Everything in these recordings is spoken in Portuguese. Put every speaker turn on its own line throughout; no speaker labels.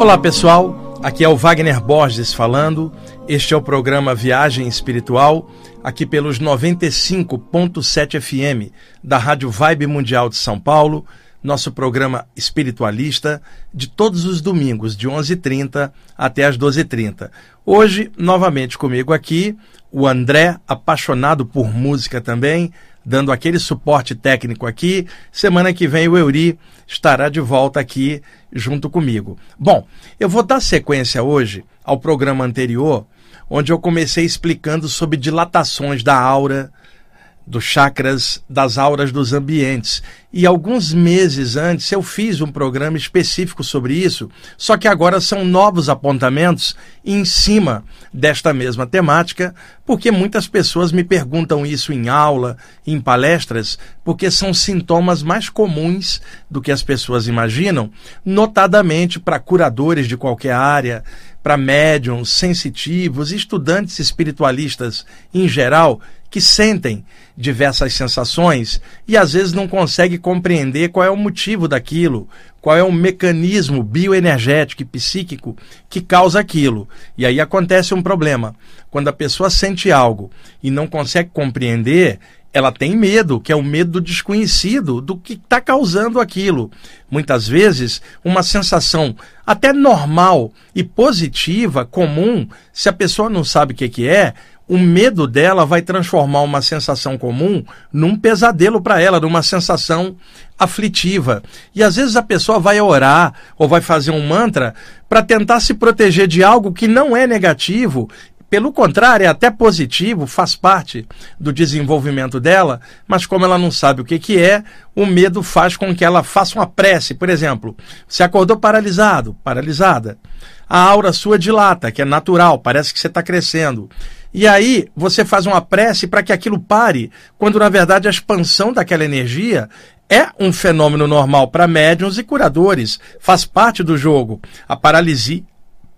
Olá pessoal, aqui é o Wagner Borges falando. Este é o programa Viagem Espiritual, aqui pelos 95.7 FM da Rádio Vibe Mundial de São Paulo, nosso programa espiritualista de todos os domingos, de 11h30 até as 12h30. Hoje, novamente comigo aqui, o André, apaixonado por música também, dando aquele suporte técnico aqui. Semana que vem o Euri estará de volta aqui junto comigo. Bom, eu vou dar sequência hoje ao programa anterior, onde eu comecei explicando sobre dilatações da aura, dos chakras, das auras dos ambientes. E alguns meses antes eu fiz um programa específico sobre isso, só que agora são novos apontamentos em cima desta mesma temática, porque muitas pessoas me perguntam isso em aula, em palestras, porque são sintomas mais comuns do que as pessoas imaginam, notadamente para curadores de qualquer área, para médiums, sensitivos, estudantes espiritualistas em geral que sentem diversas sensações e às vezes não conseguem compreender qual é o motivo daquilo, qual é o mecanismo bioenergético e psíquico que causa aquilo. E aí acontece um problema. Quando a pessoa sente algo e não consegue compreender, ela tem medo, que é o medo do desconhecido, do que está causando aquilo. Muitas vezes, uma sensação até normal e positiva, comum, se a pessoa não sabe o que, que é, o medo dela vai transformar uma sensação comum num pesadelo para ela, numa sensação aflitiva. E às vezes a pessoa vai orar ou vai fazer um mantra para tentar se proteger de algo que não é negativo pelo contrário, é até positivo, faz parte do desenvolvimento dela, mas como ela não sabe o que, que é, o medo faz com que ela faça uma prece. Por exemplo, você acordou paralisado, paralisada. A aura sua dilata, que é natural, parece que você está crescendo. E aí você faz uma prece para que aquilo pare, quando na verdade a expansão daquela energia é um fenômeno normal para médiums e curadores, faz parte do jogo. A paralisia,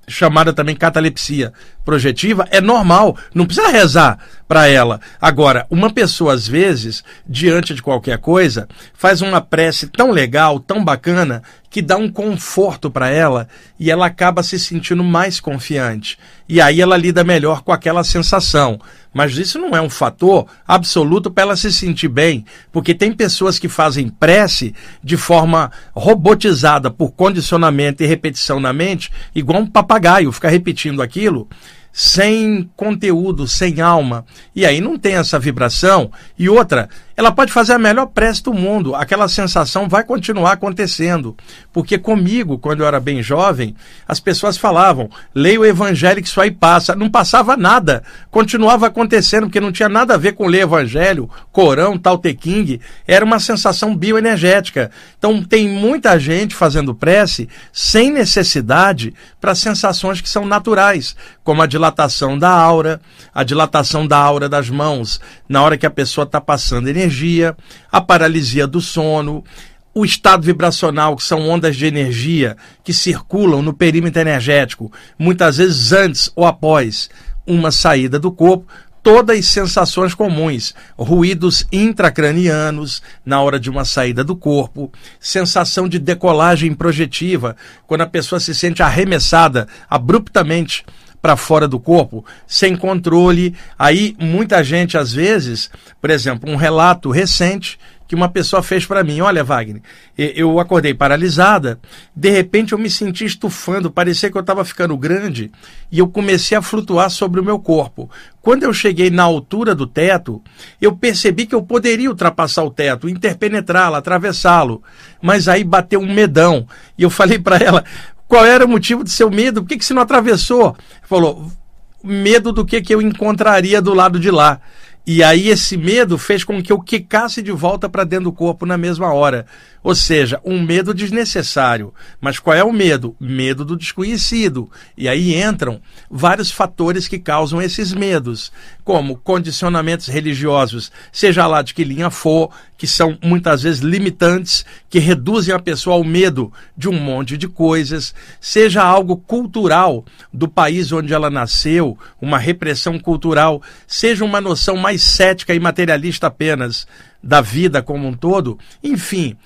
chamada também catalepsia projetiva, é normal, não precisa rezar para ela. Agora, uma pessoa, às vezes, diante de qualquer coisa, faz uma prece tão legal, tão bacana, que dá um conforto para ela e ela acaba se sentindo mais confiante. E aí ela lida melhor com aquela sensação. Mas isso não é um fator absoluto para ela se sentir bem, porque tem pessoas que fazem prece de forma robotizada por condicionamento e repetição na mente, igual um papagaio, fica repetindo aquilo sem conteúdo, sem alma. E aí não tem essa vibração. E outra, ela pode fazer a melhor prece do mundo, aquela sensação vai continuar acontecendo. Porque comigo, quando eu era bem jovem, as pessoas falavam: leia o evangelho que isso aí passa. Não passava nada, continuava acontecendo, porque não tinha nada a ver com ler evangelho, Corão, Tal Te King. Era uma sensação bioenergética. Então tem muita gente fazendo prece sem necessidade para sensações que são naturais, como a dilatação da aura, a dilatação da aura das mãos, na hora que a pessoa está passando energia a paralisia do sono, o estado vibracional, que são ondas de energia que circulam no perímetro energético, muitas vezes antes ou após uma saída do corpo, todas as sensações comuns, ruídos intracranianos na hora de uma saída do corpo, sensação de decolagem projetiva, quando a pessoa se sente arremessada abruptamente para fora do corpo, sem controle. Aí muita gente, às vezes, por exemplo, um relato recente que uma pessoa fez para mim: Olha, Wagner, eu acordei paralisada, de repente eu me senti estufando, parecia que eu estava ficando grande e eu comecei a flutuar sobre o meu corpo. Quando eu cheguei na altura do teto, eu percebi que eu poderia ultrapassar o teto, interpenetrá-lo, atravessá-lo, mas aí bateu um medão e eu falei para ela: qual era o motivo de seu medo? Por que, que você não atravessou? Falou, medo do que, que eu encontraria do lado de lá. E aí esse medo fez com que eu quicasse de volta para dentro do corpo na mesma hora. Ou seja, um medo desnecessário. Mas qual é o medo? Medo do desconhecido. E aí entram vários fatores que causam esses medos, como condicionamentos religiosos, seja lá de que linha for, que são muitas vezes limitantes, que reduzem a pessoa ao medo de um monte de coisas, seja algo cultural do país onde ela nasceu, uma repressão cultural, seja uma noção mais cética e materialista apenas da vida como um todo, enfim,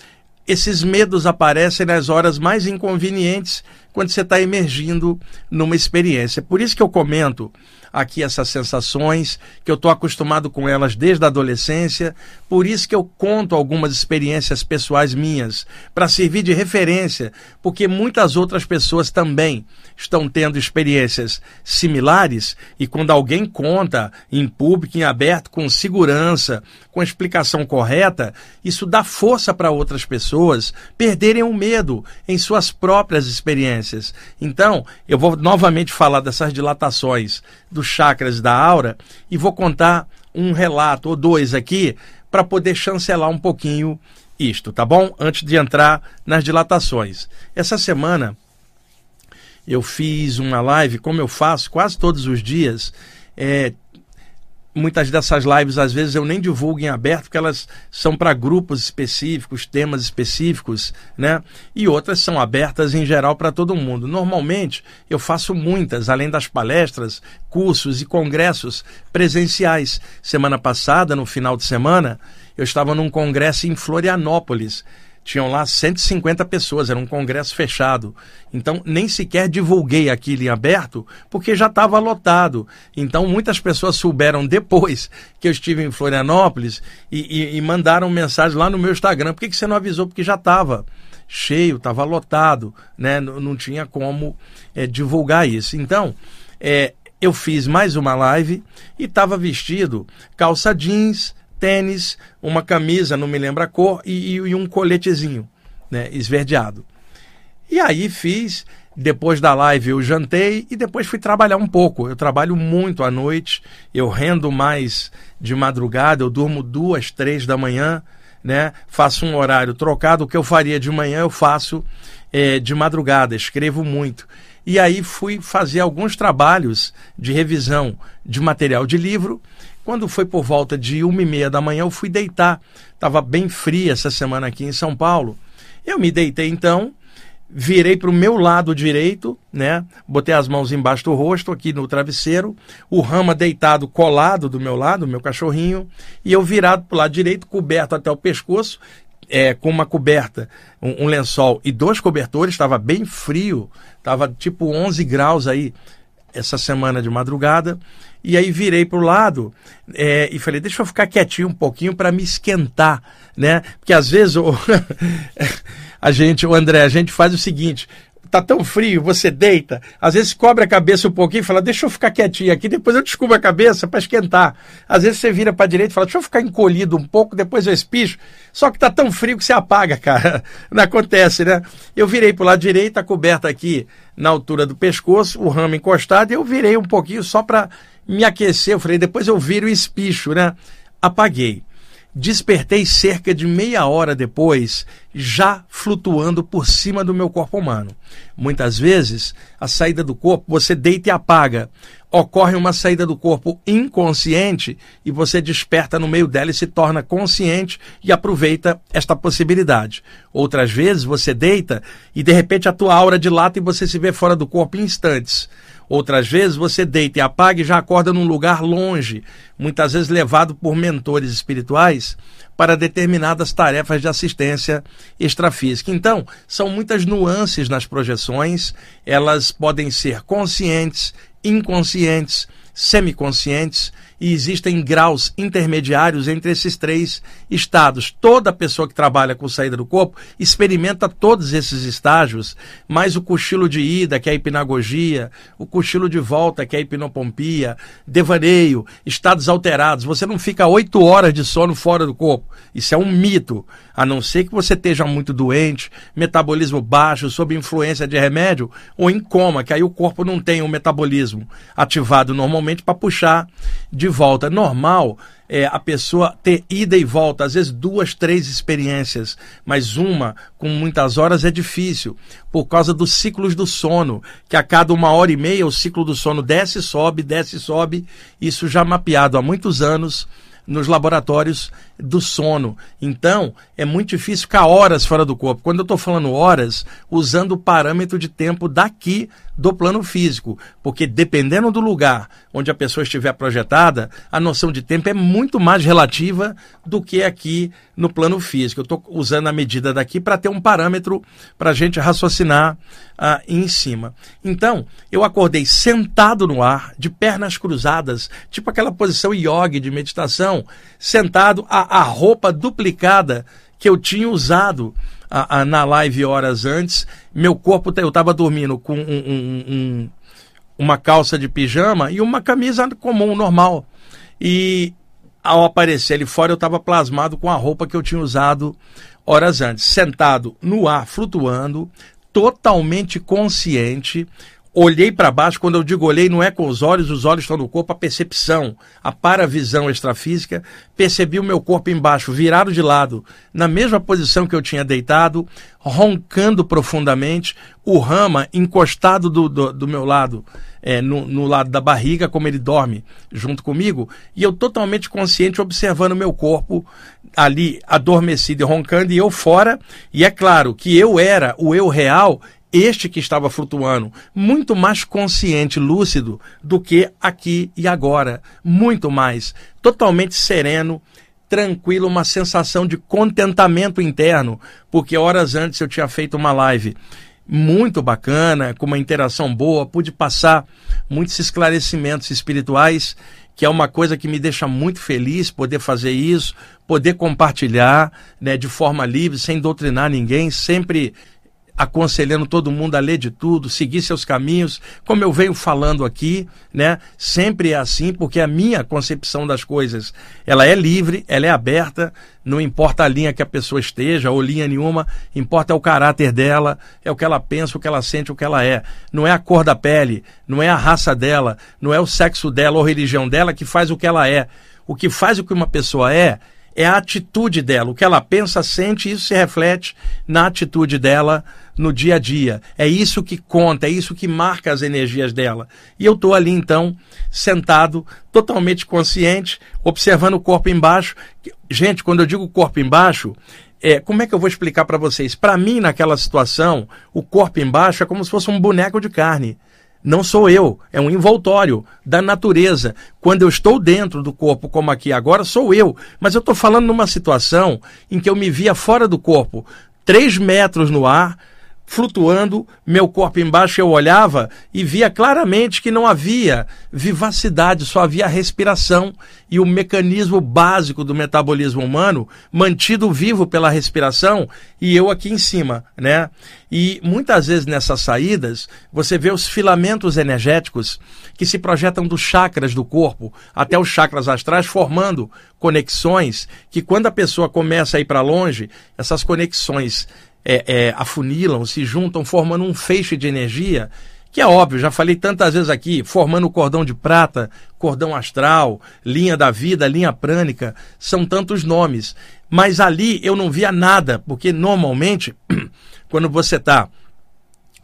esses medos aparecem nas horas mais inconvenientes quando você está emergindo numa experiência. Por isso que eu comento aqui essas sensações, que eu estou acostumado com elas desde a adolescência, por isso que eu conto algumas experiências pessoais minhas, para servir de referência, porque muitas outras pessoas também estão tendo experiências similares e quando alguém conta em público, em aberto, com segurança, com explicação correta, isso dá força para outras pessoas perderem o medo em suas próprias experiências. Então, eu vou novamente falar dessas dilatações dos chakras da aura e vou contar um relato ou dois aqui para poder chancelar um pouquinho isto, tá bom? Antes de entrar nas dilatações. Essa semana eu fiz uma live, como eu faço quase todos os dias, é, muitas dessas lives, às vezes, eu nem divulgo em aberto, porque elas são para grupos específicos, temas específicos, né? E outras são abertas em geral para todo mundo. Normalmente, eu faço muitas, além das palestras, cursos e congressos presenciais. Semana passada, no final de semana, eu estava num congresso em Florianópolis tinham lá 150 pessoas, era um congresso fechado. Então, nem sequer divulguei aquilo em aberto, porque já estava lotado. Então, muitas pessoas souberam depois que eu estive em Florianópolis e, e, e mandaram mensagem lá no meu Instagram: por que, que você não avisou? Porque já estava cheio, estava lotado, né? não, não tinha como é, divulgar isso. Então, é, eu fiz mais uma live e estava vestido calça jeans, tênis, uma camisa, não me lembro a cor, e, e um coletezinho, né, esverdeado. E aí fiz, depois da live eu jantei e depois fui trabalhar um pouco. Eu trabalho muito à noite, eu rendo mais de madrugada, eu durmo duas, três da manhã, né? Faço um horário trocado, o que eu faria de manhã eu faço é, de madrugada, escrevo muito. E aí fui fazer alguns trabalhos de revisão de material de livro quando foi por volta de uma e meia da manhã, eu fui deitar. Estava bem fria essa semana aqui em São Paulo. Eu me deitei então, virei para o meu lado direito, né? Botei as mãos embaixo do rosto, aqui no travesseiro, o Rama deitado colado do meu lado, meu cachorrinho, e eu virado para o lado direito, coberto até o pescoço, é, com uma coberta, um, um lençol e dois cobertores, estava bem frio, estava tipo 11 graus aí essa semana de madrugada. E aí virei para o lado é, e falei, deixa eu ficar quietinho um pouquinho para me esquentar, né? Porque às vezes o, a gente, o André, a gente faz o seguinte, tá tão frio, você deita, às vezes cobre a cabeça um pouquinho e fala, deixa eu ficar quietinho aqui, depois eu descubro a cabeça para esquentar. Às vezes você vira para direita e fala, deixa eu ficar encolhido um pouco, depois eu espicho. Só que tá tão frio que você apaga, cara. Não acontece, né? Eu virei para o lado direito, a coberta aqui na altura do pescoço, o ramo encostado, e eu virei um pouquinho só para me aquecer. Eu falei, depois eu viro e espicho, né? Apaguei. Despertei cerca de meia hora depois, já flutuando por cima do meu corpo humano. Muitas vezes, a saída do corpo você deita e apaga. Ocorre uma saída do corpo inconsciente e você desperta no meio dela e se torna consciente e aproveita esta possibilidade. Outras vezes você deita e de repente a tua aura dilata e você se vê fora do corpo em instantes. Outras vezes você deita e apaga e já acorda num lugar longe, muitas vezes levado por mentores espirituais para determinadas tarefas de assistência extrafísica. Então, são muitas nuances nas projeções, elas podem ser conscientes, inconscientes, semiconscientes e existem graus intermediários entre esses três estados. Toda pessoa que trabalha com saída do corpo experimenta todos esses estágios, mais o cochilo de ida, que é a hipnagogia, o cochilo de volta, que é a hipnopompia, devaneio, estados alterados. Você não fica oito horas de sono fora do corpo. Isso é um mito, a não ser que você esteja muito doente, metabolismo baixo, sob influência de remédio, ou em coma, que aí o corpo não tem o metabolismo ativado normalmente para puxar de de volta. Normal é a pessoa ter ida e volta, às vezes duas, três experiências, mas uma com muitas horas é difícil, por causa dos ciclos do sono, que a cada uma hora e meia o ciclo do sono desce, sobe, desce, sobe. Isso já mapeado há muitos anos nos laboratórios do sono. Então, é muito difícil ficar horas fora do corpo. Quando eu estou falando horas, usando o parâmetro de tempo daqui do plano físico, porque dependendo do lugar onde a pessoa estiver projetada, a noção de tempo é muito mais relativa do que aqui no plano físico. Eu estou usando a medida daqui para ter um parâmetro para a gente raciocinar ah, em cima. Então, eu acordei sentado no ar, de pernas cruzadas, tipo aquela posição yoga de meditação, sentado, a, a roupa duplicada que eu tinha usado a, a, na live horas antes. Meu corpo, eu estava dormindo com um, um, um, uma calça de pijama e uma camisa comum, normal. E ao aparecer ali fora, eu estava plasmado com a roupa que eu tinha usado horas antes. Sentado no ar, flutuando, totalmente consciente, olhei para baixo, quando eu digo olhei, não é com os olhos, os olhos estão no corpo, a percepção, a paravisão extrafísica, percebi o meu corpo embaixo, virado de lado, na mesma posição que eu tinha deitado, roncando profundamente, o rama encostado do, do, do meu lado, é, no, no, lado da barriga, como ele dorme junto comigo, e eu totalmente consciente observando o meu corpo ali adormecido e roncando, e eu fora, e é claro que eu era o eu real este que estava flutuando, muito mais consciente, lúcido do que aqui e agora, muito mais, totalmente sereno, tranquilo, uma sensação de contentamento interno, porque horas antes eu tinha feito uma live muito bacana, com uma interação boa, pude passar muitos esclarecimentos espirituais, que é uma coisa que me deixa muito feliz poder fazer isso, poder compartilhar né, de forma livre, sem doutrinar ninguém, sempre aconselhando todo mundo a ler de tudo, seguir seus caminhos, como eu venho falando aqui, né? Sempre é assim, porque a minha concepção das coisas, ela é livre, ela é aberta, não importa a linha que a pessoa esteja, ou linha nenhuma, importa é o caráter dela, é o que ela pensa, o que ela sente, o que ela é. Não é a cor da pele, não é a raça dela, não é o sexo dela ou religião dela que faz o que ela é. O que faz o que uma pessoa é é a atitude dela. O que ela pensa, sente, isso se reflete na atitude dela no dia a dia. É isso que conta, é isso que marca as energias dela. E eu estou ali, então, sentado, totalmente consciente, observando o corpo embaixo. Gente, quando eu digo corpo embaixo, é, como é que eu vou explicar para vocês? Para mim, naquela situação, o corpo embaixo é como se fosse um boneco de carne. Não sou eu, é um envoltório da natureza. Quando eu estou dentro do corpo, como aqui agora, sou eu. Mas eu estou falando numa situação em que eu me via fora do corpo, três metros no ar, flutuando, meu corpo embaixo, eu olhava e via claramente que não havia vivacidade, só havia respiração e o mecanismo básico do metabolismo humano mantido vivo pela respiração e eu aqui em cima, né? E muitas vezes nessas saídas você vê os filamentos energéticos que se projetam dos chakras do corpo até os chakras astrais, formando conexões que quando a pessoa começa a ir para longe, essas conexões é, é, afunilam, se juntam, formando um feixe de energia, que é óbvio, já falei tantas vezes aqui, formando cordão de prata, cordão astral, linha da vida, linha prânica, são tantos nomes. Mas ali eu não via nada, porque normalmente, quando você está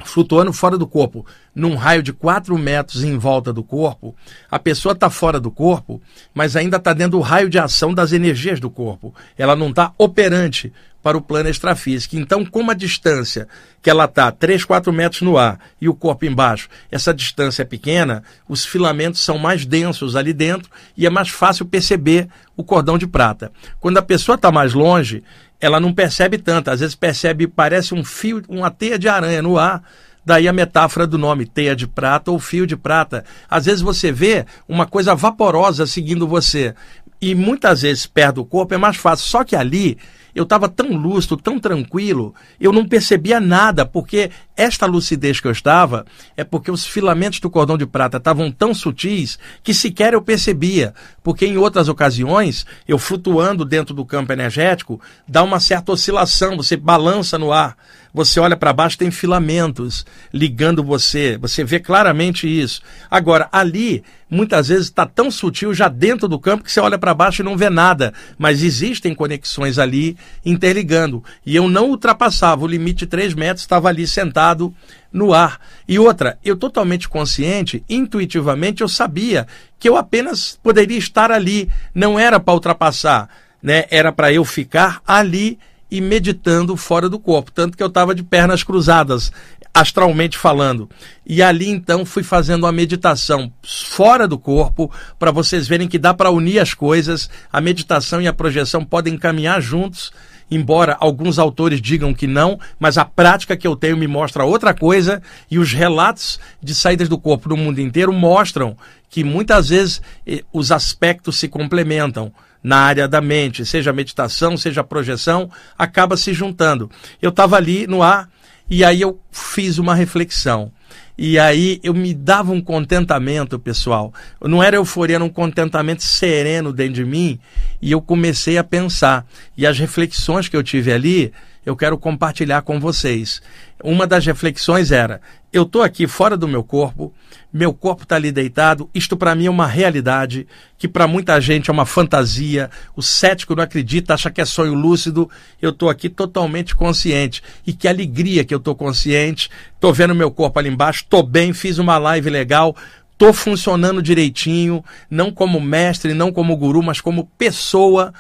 flutuando fora do corpo, num raio de 4 metros em volta do corpo, a pessoa está fora do corpo, mas ainda está dentro do raio de ação das energias do corpo. Ela não está operante para o plano extrafísico. Então, como a distância que ela está, 3, 4 metros no ar e o corpo embaixo, essa distância é pequena, os filamentos são mais densos ali dentro e é mais fácil perceber o cordão de prata. Quando a pessoa está mais longe, ela não percebe tanto, às vezes percebe, parece um fio, uma teia de aranha no ar, Daí a metáfora do nome, teia de prata ou fio de prata. Às vezes você vê uma coisa vaporosa seguindo você. E muitas vezes perto do corpo é mais fácil. Só que ali eu estava tão lúcido, tão tranquilo, eu não percebia nada, porque esta lucidez que eu estava é porque os filamentos do cordão de prata estavam tão sutis que sequer eu percebia, porque em outras ocasiões, eu flutuando dentro do campo energético, dá uma certa oscilação, você balança no ar, você olha para baixo, tem filamentos ligando você, você vê claramente isso. Agora, ali, muitas vezes está tão sutil já dentro do campo que você olha para baixo e não vê nada, mas existem conexões ali interligando. E eu não ultrapassava o limite de 3 metros, estava ali sentado no ar. E outra, eu totalmente consciente, intuitivamente eu sabia que eu apenas poderia estar ali, não era para ultrapassar. né, era para eu ficar ali e meditando fora do corpo, tanto que eu estava de pernas cruzadas, astralmente falando. E ali então fui fazendo uma meditação fora do corpo, para vocês verem que dá para unir as coisas, a meditação e a projeção podem caminhar juntos embora alguns autores digam que não, mas a prática que eu tenho me mostra outra coisa e os relatos de saídas do corpo no mundo inteiro mostram que muitas vezes eh, os aspectos se complementam na área da mente, seja meditação, seja projeção, acaba se juntando. Eu estava ali no ar e aí eu fiz uma reflexão. E aí eu me dava um contentamento, pessoal. Não era euforia, era um contentamento sereno dentro de mim. E eu comecei a pensar. E as reflexões que eu tive ali, eu quero compartilhar com vocês. Uma das reflexões era: eu estou aqui fora do meu corpo, meu corpo está ali deitado, isto para mim é uma realidade, que para muita gente é uma fantasia, o cético não acredita, acha que é sonho lúcido, eu estou aqui totalmente consciente. E que alegria que eu estou consciente, estou vendo meu corpo ali embaixo, estou bem, fiz uma live legal, estou funcionando direitinho, não como mestre, não como guru, mas como pessoa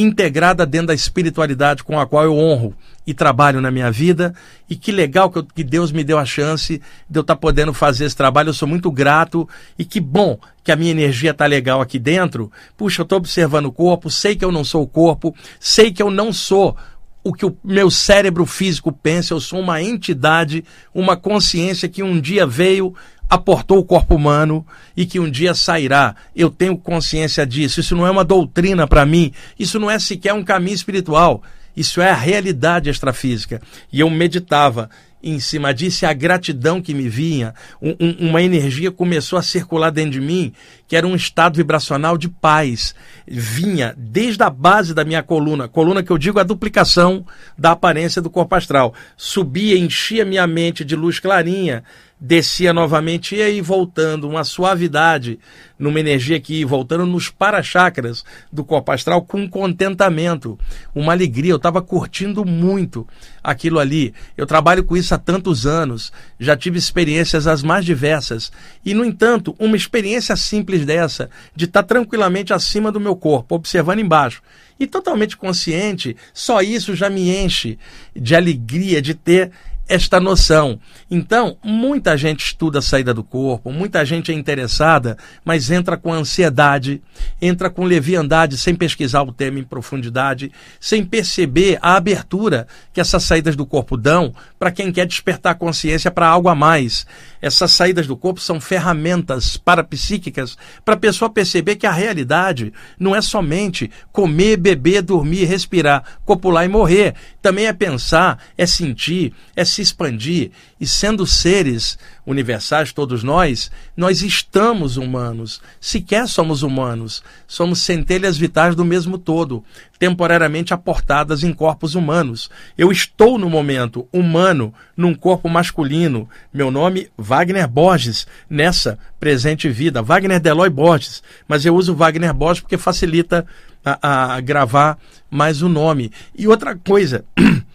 integrada dentro da espiritualidade com a qual eu honro e trabalho na minha vida. E que legal que, eu, que Deus me deu a chance de eu estar tá podendo fazer esse trabalho. Eu sou muito grato e que bom que a minha energia está legal aqui dentro. Puxa, eu estou observando o corpo, sei que eu não sou o corpo, sei que eu não sou o que o meu cérebro físico pensa, eu sou uma entidade, uma consciência que um dia veio aportou o corpo humano e que um dia sairá. Eu tenho consciência disso. Isso não é uma doutrina para mim. Isso não é sequer um caminho espiritual. Isso é a realidade extrafísica. E eu meditava em cima disso, a gratidão que me vinha, um, um, uma energia começou a circular dentro de mim, que era um estado vibracional de paz. Vinha desde a base da minha coluna, coluna que eu digo a duplicação da aparência do corpo astral. Subia, enchia minha mente de luz clarinha, descia novamente e aí voltando, uma suavidade, numa energia que ia voltando nos para-chakras do corpo astral com contentamento, uma alegria. Eu estava curtindo muito aquilo ali. Eu trabalho com isso há tantos anos, já tive experiências as mais diversas. E, no entanto, uma experiência simples dessa, de estar tá tranquilamente acima do meu corpo, observando embaixo, e totalmente consciente, só isso já me enche de alegria de ter esta noção. Então, muita gente estuda a saída do corpo, muita gente é interessada, mas entra com ansiedade, entra com leviandade, sem pesquisar o tema em profundidade, sem perceber a abertura que essas saídas do corpo dão para quem quer despertar consciência para algo a mais. Essas saídas do corpo são ferramentas parapsíquicas para a pessoa perceber que a realidade não é somente comer, beber, dormir, respirar, copular e morrer. Também é pensar, é sentir, é se expandir. E sendo seres universais, todos nós, nós estamos humanos. Sequer somos humanos. Somos centelhas vitais do mesmo todo, temporariamente aportadas em corpos humanos. Eu estou no momento humano, num corpo masculino. Meu nome, Wagner Borges, nessa presente vida. Wagner Deloy Borges. Mas eu uso Wagner Borges porque facilita a, a gravar mais o nome. E outra coisa.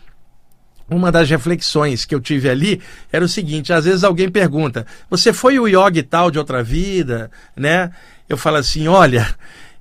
uma das reflexões que eu tive ali era o seguinte: às vezes alguém pergunta, você foi o yogi tal de outra vida, né? Eu falo assim: olha,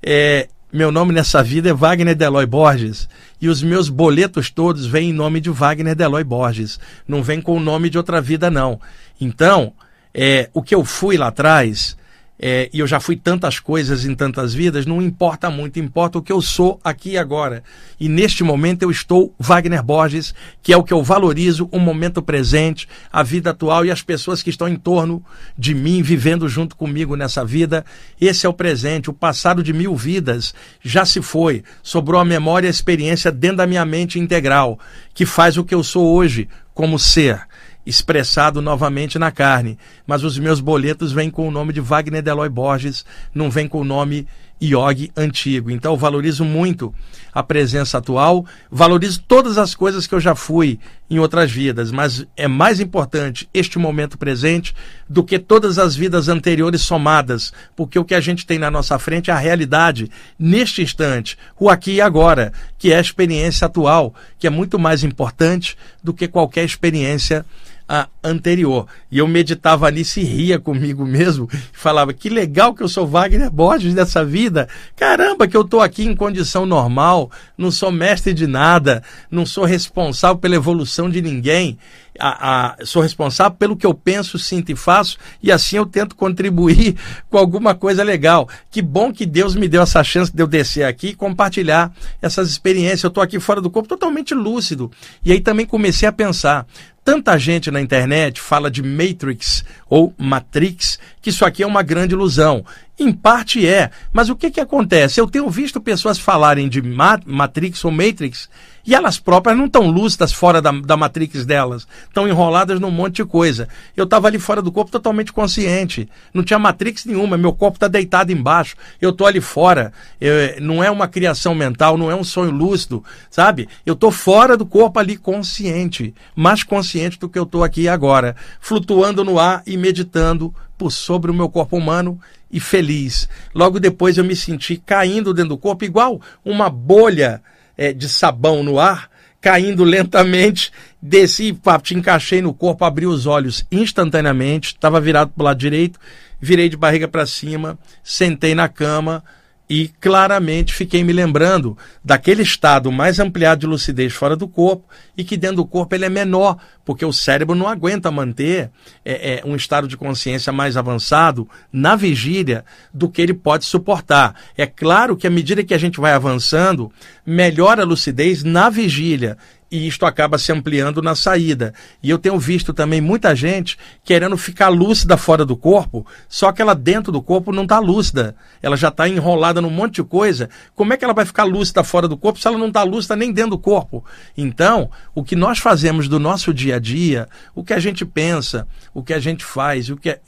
é, meu nome nessa vida é Wagner Deloy Borges e os meus boletos todos vêm em nome de Wagner Deloy Borges, não vem com o nome de outra vida, não. Então, é, o que eu fui lá atrás é, e eu já fui tantas coisas em tantas vidas, não importa muito, importa o que eu sou aqui e agora. E neste momento eu estou Wagner Borges, que é o que eu valorizo, o momento presente, a vida atual e as pessoas que estão em torno de mim, vivendo junto comigo nessa vida. Esse é o presente, o passado de mil vidas já se foi, sobrou a memória e a experiência dentro da minha mente integral, que faz o que eu sou hoje como ser expressado novamente na carne. Mas os meus boletos vêm com o nome de Wagner Deloy Borges, não vem com o nome Yogi antigo. Então valorizo muito a presença atual, valorizo todas as coisas que eu já fui em outras vidas, mas é mais importante este momento presente do que todas as vidas anteriores somadas, porque o que a gente tem na nossa frente é a realidade neste instante, o aqui e agora, que é a experiência atual, que é muito mais importante do que qualquer experiência a anterior. E eu meditava nisso e ria comigo mesmo. Falava, que legal que eu sou Wagner Borges dessa vida. Caramba, que eu estou aqui em condição normal, não sou mestre de nada, não sou responsável pela evolução de ninguém. A, a, sou responsável pelo que eu penso, sinto e faço, e assim eu tento contribuir com alguma coisa legal. Que bom que Deus me deu essa chance de eu descer aqui e compartilhar essas experiências. Eu estou aqui fora do corpo totalmente lúcido. E aí também comecei a pensar: Tanta gente na internet fala de Matrix ou Matrix, que isso aqui é uma grande ilusão. Em parte é, mas o que, que acontece? Eu tenho visto pessoas falarem de Matrix ou Matrix e elas próprias não estão lúcidas fora da, da Matrix delas, estão enroladas num monte de coisa. Eu estava ali fora do corpo totalmente consciente, não tinha Matrix nenhuma, meu corpo está deitado embaixo, eu estou ali fora. Eu, não é uma criação mental, não é um sonho lúcido, sabe? Eu estou fora do corpo ali consciente, mais consciente do que eu estou aqui agora, flutuando no ar e meditando por sobre o meu corpo humano e feliz. Logo depois eu me senti caindo dentro do corpo, igual uma bolha é, de sabão no ar, caindo lentamente. Desci, te encaixei no corpo, abri os olhos instantaneamente, estava virado para o lado direito, virei de barriga para cima, sentei na cama e claramente fiquei me lembrando daquele estado mais ampliado de lucidez fora do corpo e que dentro do corpo ele é menor, porque o cérebro não aguenta manter é, é, um estado de consciência mais avançado na vigília do que ele pode suportar. É claro que à medida que a gente vai avançando, melhora a lucidez na vigília e isto acaba se ampliando na saída. E eu tenho visto também muita gente querendo ficar lúcida fora do corpo, só que ela dentro do corpo não está lúcida. Ela já está enrolada num monte de coisa. Como é que ela vai ficar lúcida fora do corpo se ela não está lúcida nem dentro do corpo? Então, o que nós fazemos do nosso dia a dia, o que a gente pensa, o que a gente faz, o que é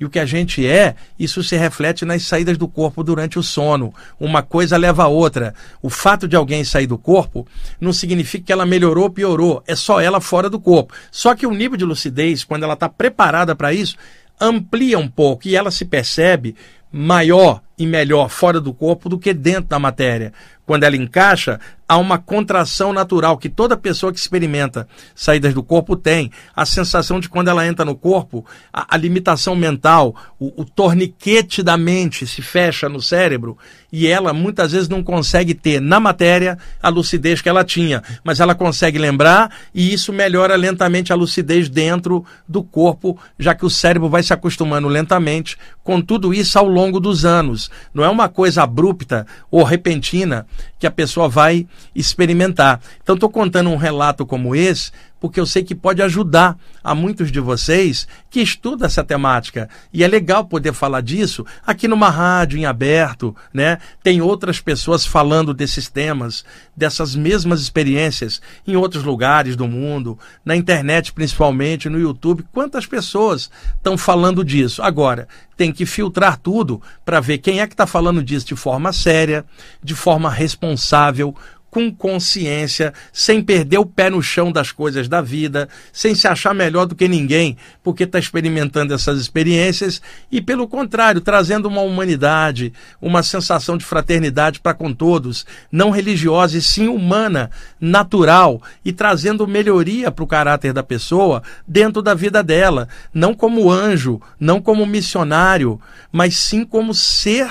e o que a gente é, isso se reflete nas saídas do corpo durante o sono. Uma coisa leva a outra. O fato de alguém sair do corpo não significa que ela melhorou ou piorou. É só ela fora do corpo. Só que o nível de lucidez, quando ela está preparada para isso, amplia um pouco e ela se percebe maior e melhor fora do corpo do que dentro da matéria. Quando ela encaixa, há uma contração natural que toda pessoa que experimenta saídas do corpo tem. A sensação de quando ela entra no corpo, a, a limitação mental, o, o, torniquete da mente se fecha no cérebro e ela muitas vezes não consegue ter na matéria a lucidez que ela tinha, mas ela consegue lembrar e isso melhora lentamente a lucidez dentro do corpo, já que o cérebro vai se acostumando lentamente com tudo isso ao longo dos anos. Não é uma coisa abrupta ou repentina que a pessoa vai experimentar. Então, estou contando um relato como esse porque eu sei que pode ajudar a muitos de vocês que estudam essa temática. E é legal poder falar disso aqui numa rádio em aberto, né? Tem outras pessoas falando desses temas, dessas mesmas experiências em outros lugares do mundo, na internet principalmente, no YouTube. Quantas pessoas estão falando disso? Agora, tem que filtrar tudo para ver quem é que está falando disso de forma séria, de forma responsável, com consciência, sem perder o pé no chão das coisas da vida, sem se achar melhor do que ninguém, porque está experimentando essas experiências, e pelo contrário, trazendo uma humanidade, uma sensação de fraternidade para com todos, não religiosa e sim humana, natural, e trazendo melhoria para o caráter da pessoa dentro da vida dela, não como anjo, não como missionário, mas sim como ser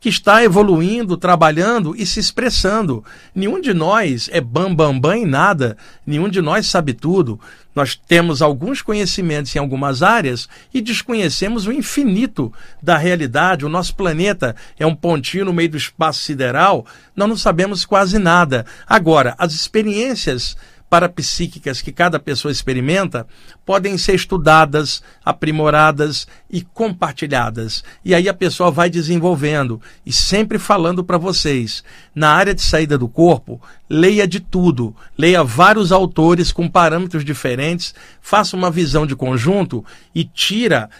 que está evoluindo, trabalhando e se expressando. Nenhum de nós é bam bam bam em nada, nenhum de nós sabe tudo. Nós temos alguns conhecimentos em algumas áreas e desconhecemos o infinito da realidade. O nosso planeta é um pontinho no meio do espaço sideral, nós não sabemos quase nada. Agora, as experiências parapsíquicas que cada pessoa experimenta podem ser estudadas, aprimoradas e compartilhadas. E aí a pessoa vai desenvolvendo e sempre falando para vocês, na área de saída do corpo, leia de tudo, leia vários autores com parâmetros diferentes, faça uma visão de conjunto e tira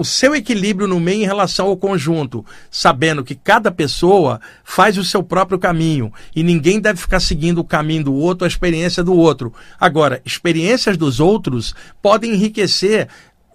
o seu equilíbrio no meio em relação ao conjunto, sabendo que cada pessoa faz o seu próprio caminho e ninguém deve ficar seguindo o caminho do outro, a experiência do outro. Agora, experiências dos outros podem enriquecer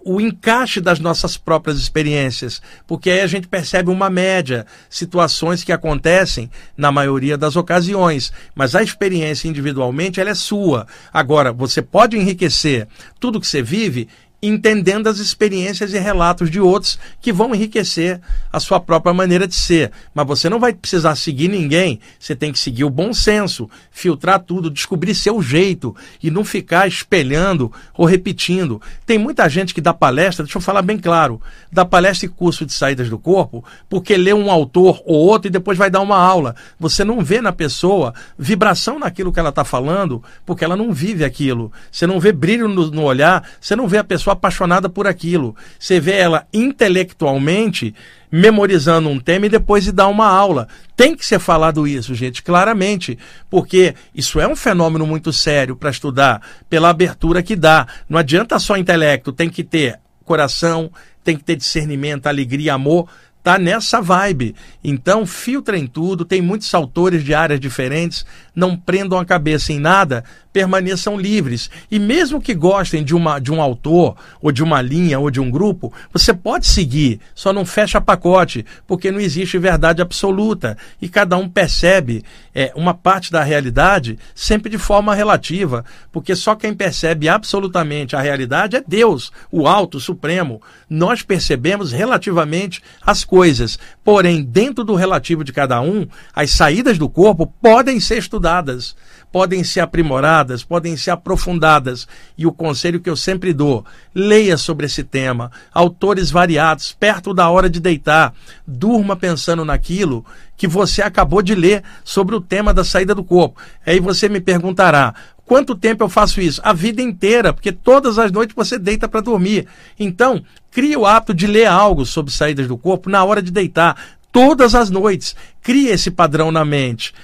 o encaixe das nossas próprias experiências, porque aí a gente percebe uma média, situações que acontecem na maioria das ocasiões, mas a experiência individualmente ela é sua. Agora, você pode enriquecer tudo que você vive entendendo as experiências e relatos de outros que vão enriquecer a sua própria maneira de ser. Mas você não vai precisar seguir ninguém, você tem que seguir o bom senso, filtrar tudo, descobrir seu jeito e não ficar espelhando ou repetindo. Tem muita gente que dá palestra, deixa eu falar bem claro, dá palestra e curso de saídas do corpo porque lê um autor ou outro e depois vai dar uma aula. Você não vê na pessoa vibração naquilo que ela está falando porque ela não vive aquilo. Você não vê brilho no, no olhar, você não vê a pessoa apaixonada por aquilo. Você vê ela intelectualmente memorizando um tema e depois de dar uma aula. Tem que ser falado isso, gente, claramente, porque isso é um fenômeno muito sério para estudar, pela abertura que dá. Não adianta só intelecto, tem que ter coração, tem que ter discernimento, alegria, amor tá nessa vibe. Então, filtrem tudo, tem muitos autores de áreas diferentes, não prendam a cabeça em nada, permaneçam livres. E mesmo que gostem de, uma, de um autor, ou de uma linha, ou de um grupo, você pode seguir, só não fecha pacote, porque não existe verdade absoluta. E cada um percebe é, uma parte da realidade sempre de forma relativa, porque só quem percebe absolutamente a realidade é Deus, o Alto, o Supremo. Nós percebemos relativamente as coisas, porém, dentro do relativo de cada um, as saídas do corpo podem ser estudadas podem ser aprimoradas, podem ser aprofundadas. E o conselho que eu sempre dou: leia sobre esse tema, autores variados, perto da hora de deitar. Durma pensando naquilo que você acabou de ler sobre o tema da saída do corpo. Aí você me perguntará: quanto tempo eu faço isso? A vida inteira, porque todas as noites você deita para dormir. Então, crie o hábito de ler algo sobre saídas do corpo na hora de deitar. Todas as noites. Crie esse padrão na mente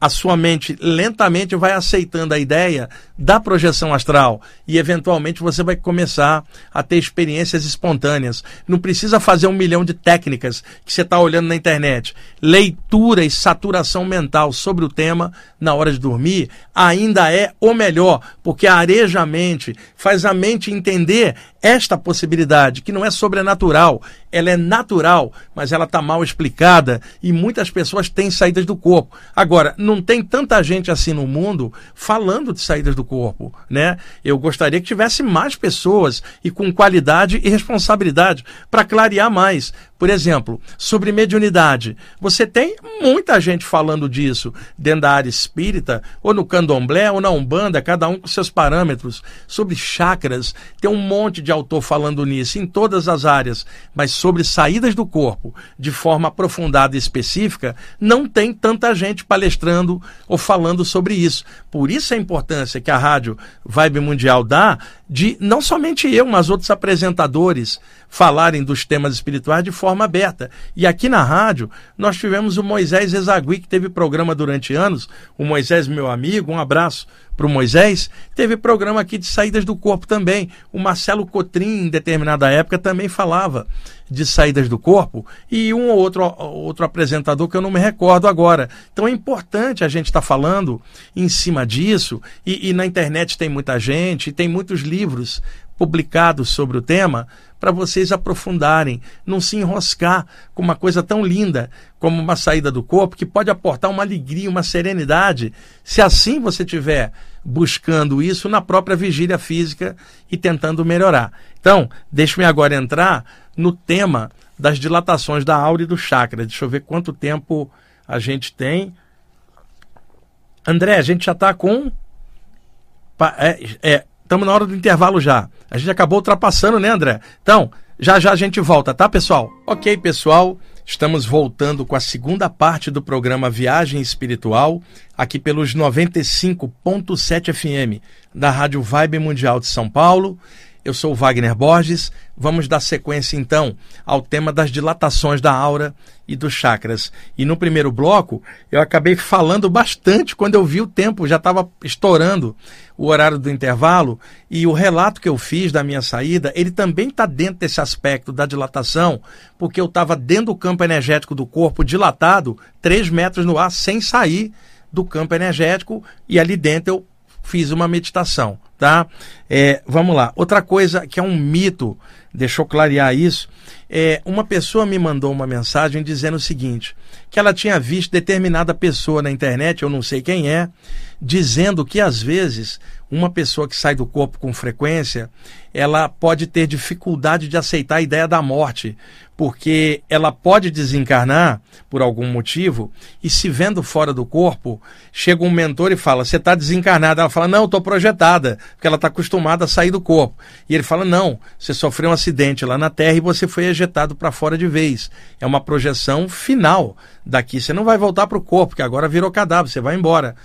a sua mente lentamente vai aceitando a ideia da projeção astral e eventualmente você vai começar a ter experiências espontâneas. Não precisa fazer um milhão de técnicas que você está olhando na internet. Leitura e saturação mental sobre o tema na hora de dormir ainda é o melhor, porque areja a mente, faz a mente entender esta possibilidade, que não é sobrenatural, ela é natural, mas ela está mal explicada e muitas pessoas têm saídas do corpo. Agora, não tem tanta gente assim no mundo falando de saídas do corpo, né? Eu gostaria que tivesse mais pessoas e com qualidade e responsabilidade para clarear mais. Por exemplo, sobre mediunidade. Você tem muita gente falando disso dentro da área espírita, ou no candomblé, ou na umbanda, cada um com seus parâmetros. Sobre chakras, tem um monte de autor falando nisso, em todas as áreas. Mas sobre saídas do corpo, de forma aprofundada e específica, não tem tanta gente palestrando ou falando sobre isso. Por isso a importância que a rádio Vibe Mundial dá de não somente eu, mas outros apresentadores falarem dos temas espirituais de forma aberta. E aqui na rádio, nós tivemos o Moisés Ezagui, que teve programa durante anos. O Moisés, meu amigo, um abraço para o Moisés. Teve programa aqui de saídas do corpo também. O Marcelo Cotrim, em determinada época, também falava de saídas do corpo. E um ou outro, outro apresentador que eu não me recordo agora. Então é importante a gente estar tá falando em cima disso. E, e na internet tem muita gente, tem muitos livros publicados sobre o tema para vocês aprofundarem, não se enroscar com uma coisa tão linda como uma saída do corpo que pode aportar uma alegria, uma serenidade, se assim você tiver buscando isso na própria vigília física e tentando melhorar. Então, deixe-me agora entrar no tema das dilatações da aura e do chakra. Deixa eu ver quanto tempo a gente tem. André, a gente já está com. É, é, Estamos na hora do intervalo já. A gente acabou ultrapassando, né, André? Então, já já a gente volta, tá, pessoal? Ok, pessoal. Estamos voltando com a segunda parte do programa Viagem Espiritual, aqui pelos 95.7 FM da Rádio Vibe Mundial de São Paulo. Eu sou Wagner Borges. Vamos dar sequência então ao tema das dilatações da aura e dos chakras. E no primeiro bloco, eu acabei falando bastante quando eu vi o tempo, já estava estourando o horário do intervalo, e o relato que eu fiz da minha saída, ele também está dentro desse aspecto da dilatação, porque eu estava dentro do campo energético do corpo dilatado, 3 metros no ar, sem sair do campo energético, e ali dentro eu fiz uma meditação tá? É, vamos lá. Outra coisa que é um mito, deixou clarear isso, é, uma pessoa me mandou uma mensagem dizendo o seguinte: que ela tinha visto determinada pessoa na internet, eu não sei quem é, dizendo que às vezes uma pessoa que sai do corpo com frequência, ela pode ter dificuldade de aceitar a ideia da morte, porque ela pode desencarnar por algum motivo e se vendo fora do corpo, chega um mentor e fala: "Você está desencarnada?" Ela fala: "Não, estou projetada", porque ela está acostumada a sair do corpo. E ele fala: "Não, você sofreu um acidente lá na Terra e você foi ejetado para fora de vez. É uma projeção final daqui. Você não vai voltar para o corpo, que agora virou cadáver, você vai embora."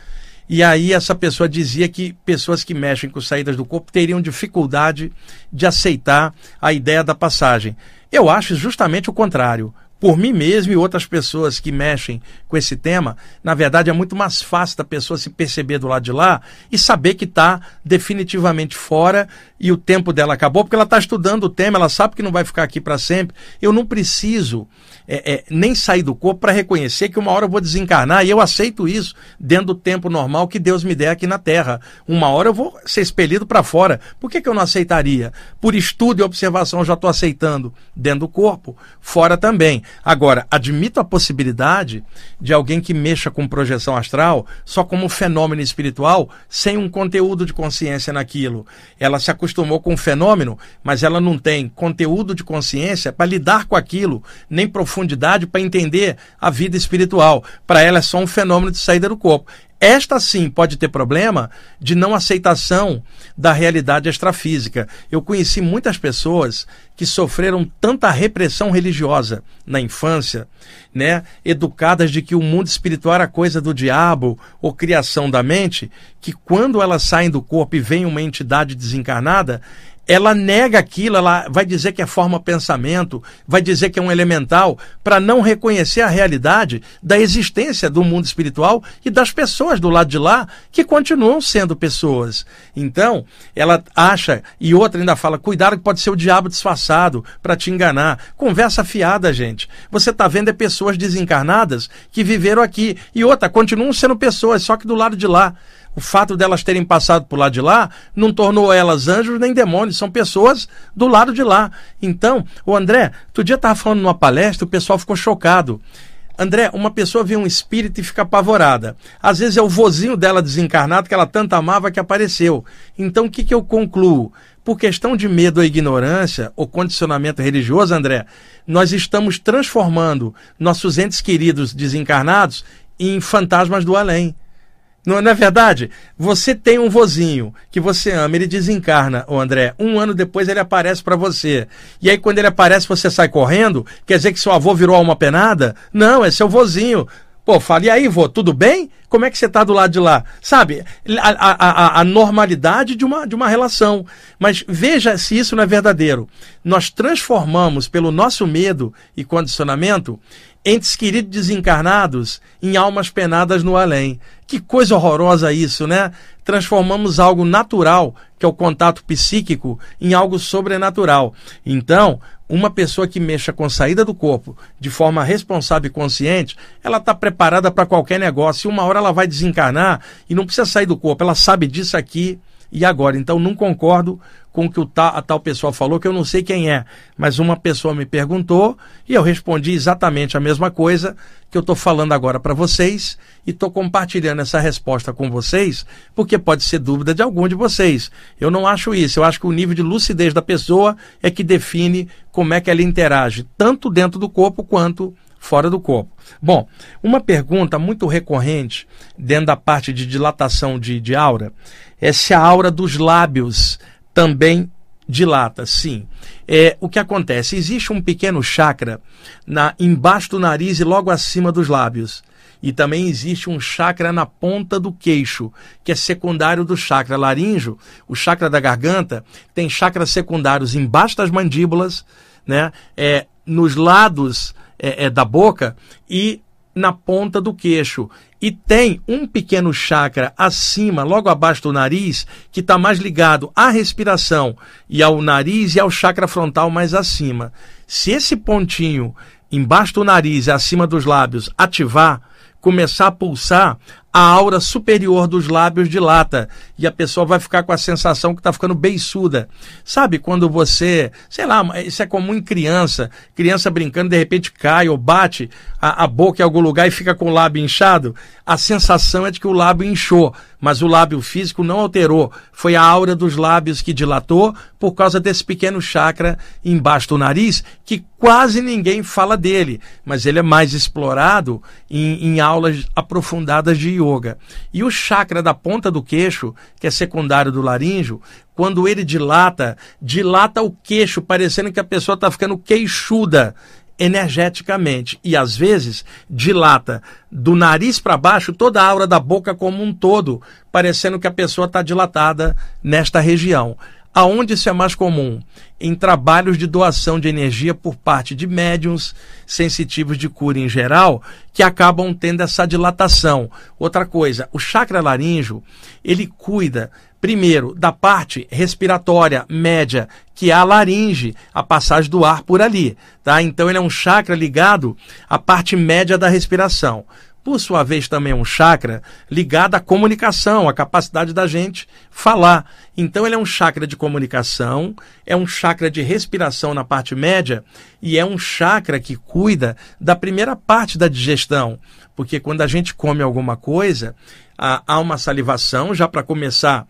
E aí essa pessoa dizia que pessoas que mexem com saídas do corpo teriam dificuldade de aceitar a ideia da passagem. Eu acho justamente o contrário por mim mesmo e outras pessoas que mexem com esse tema, na verdade é muito mais fácil da pessoa se perceber do lado de lá e saber que está definitivamente fora e o tempo dela acabou, porque ela está estudando o tema, ela sabe que não vai ficar aqui para sempre. Eu não preciso é, é, nem sair do corpo para reconhecer que uma hora eu vou desencarnar e eu aceito isso dentro do tempo normal que Deus me der aqui na Terra. Uma hora eu vou ser expelido para fora. Por que, que eu não aceitaria? Por estudo e observação eu já estou aceitando dentro do corpo, fora também. Agora, admito a possibilidade de alguém que mexa com projeção astral só como fenômeno espiritual, sem um conteúdo de consciência naquilo. Ela se acostumou com o fenômeno, mas ela não tem conteúdo de consciência para lidar com aquilo, nem profundidade para entender a vida espiritual. Para ela é só um fenômeno de saída do corpo. Esta sim pode ter problema de não aceitação da realidade extrafísica. Eu conheci muitas pessoas que sofreram tanta repressão religiosa na infância, né, educadas de que o mundo espiritual era coisa do diabo ou criação da mente, que quando elas saem do corpo e vem uma entidade desencarnada, ela nega aquilo, ela vai dizer que é forma pensamento, vai dizer que é um elemental, para não reconhecer a realidade da existência do mundo espiritual e das pessoas do lado de lá que continuam sendo pessoas. Então, ela acha, e outra ainda fala, cuidado que pode ser o diabo disfarçado para te enganar. Conversa fiada, gente. Você está vendo é pessoas desencarnadas que viveram aqui. E outra, continuam sendo pessoas, só que do lado de lá o fato delas terem passado por lá de lá não tornou elas anjos nem demônios, são pessoas do lado de lá. Então, o André, tu dia estava falando numa palestra, o pessoal ficou chocado. André, uma pessoa vê um espírito e fica apavorada. Às vezes é o vozinho dela desencarnado que ela tanto amava que apareceu. Então, o que, que eu concluo? Por questão de medo ou ignorância ou condicionamento religioso, André, nós estamos transformando nossos entes queridos desencarnados em fantasmas do além. Não, não é verdade? Você tem um vozinho que você ama, ele desencarna, o André. Um ano depois ele aparece para você. E aí, quando ele aparece, você sai correndo? Quer dizer que seu avô virou alma penada? Não, é seu vozinho. Pô, fala, e aí, vô, tudo bem? Como é que você está do lado de lá? Sabe, a, a, a, a, normalidade de uma, de uma relação. Mas veja se isso não é verdadeiro. Nós transformamos, pelo nosso medo e condicionamento, entes queridos desencarnados em almas penadas no além. Que coisa horrorosa isso, né? Transformamos algo natural, que é o contato psíquico, em algo sobrenatural. Então, uma pessoa que mexa com saída do corpo de forma responsável e consciente, ela está preparada para qualquer negócio. E uma hora ela vai desencarnar e não precisa sair do corpo. Ela sabe disso aqui e agora. Então, não concordo com o que o ta, a tal pessoa falou, que eu não sei quem é, mas uma pessoa me perguntou e eu respondi exatamente a mesma coisa que eu estou falando agora para vocês e estou compartilhando essa resposta com vocês, porque pode ser dúvida de algum de vocês. Eu não acho isso, eu acho que o nível de lucidez da pessoa é que define como é que ela interage, tanto dentro do corpo quanto fora do corpo. Bom, uma pergunta muito recorrente dentro da parte de dilatação de, de aura é se a aura dos lábios também dilata, sim. É, o que acontece? Existe um pequeno chakra na, embaixo do nariz e logo acima dos lábios. E também existe um chakra na ponta do queixo, que é secundário do chakra laríngeo. O chakra da garganta tem chakras secundários embaixo das mandíbulas, né? É, nos lados é, é, da boca e na ponta do queixo. E tem um pequeno chakra acima, logo abaixo do nariz, que está mais ligado à respiração e ao nariz e ao chakra frontal mais acima. Se esse pontinho embaixo do nariz e acima dos lábios ativar, começar a pulsar, a aura superior dos lábios dilata e a pessoa vai ficar com a sensação que está ficando beiçuda. Sabe quando você, sei lá, isso é comum em criança, criança brincando, de repente cai ou bate a, a boca em algum lugar e fica com o lábio inchado? A sensação é de que o lábio inchou, mas o lábio físico não alterou. Foi a aura dos lábios que dilatou por causa desse pequeno chakra embaixo do nariz, que quase ninguém fala dele, mas ele é mais explorado em, em aulas aprofundadas de yoga. E o chakra da ponta do queixo, que é secundário do laríngeo, quando ele dilata, dilata o queixo, parecendo que a pessoa está ficando queixuda energeticamente e às vezes dilata do nariz para baixo toda a aura da boca como um todo, parecendo que a pessoa está dilatada nesta região. Aonde isso é mais comum? Em trabalhos de doação de energia por parte de médiums sensitivos de cura em geral, que acabam tendo essa dilatação. Outra coisa, o chakra laríngeo, ele cuida primeiro da parte respiratória média, que é a laringe, a passagem do ar por ali, tá? Então ele é um chakra ligado à parte média da respiração por sua vez também é um chakra ligado à comunicação, à capacidade da gente falar. Então ele é um chakra de comunicação, é um chakra de respiração na parte média e é um chakra que cuida da primeira parte da digestão, porque quando a gente come alguma coisa, há uma salivação já para começar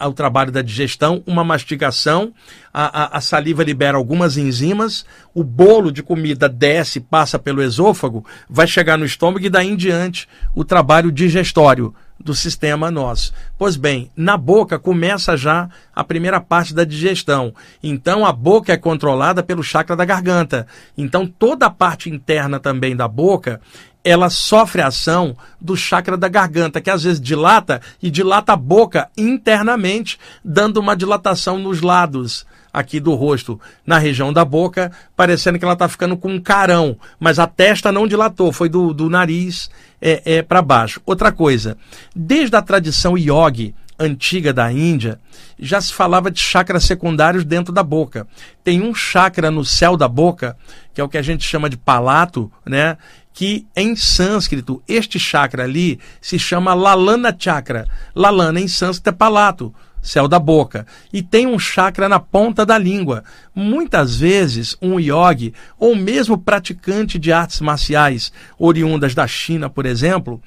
o trabalho da digestão, uma mastigação, a, a, a, saliva libera algumas enzimas, o bolo de comida desce, passa pelo esôfago, vai chegar no estômago e daí em diante o trabalho digestório do sistema nosso. Pois bem, na boca começa já a primeira parte da digestão. Então a boca é controlada pelo chakra da garganta. Então toda a parte interna também da boca ela sofre a ação do chakra da garganta, que às vezes dilata e dilata a boca internamente, dando uma dilatação nos lados aqui do rosto, na região da boca, parecendo que ela está ficando com um carão, mas a testa não dilatou, foi do, do nariz é, é para baixo. Outra coisa, desde a tradição yogi antiga da Índia, já se falava de chakras secundários dentro da boca. Tem um chakra no céu da boca, que é o que a gente chama de palato, né? Que em sânscrito este chakra ali se chama Lalana Chakra. Lalana em sânscrito é palato, céu da boca, e tem um chakra na ponta da língua. Muitas vezes, um yogi, ou mesmo praticante de artes marciais oriundas da China, por exemplo,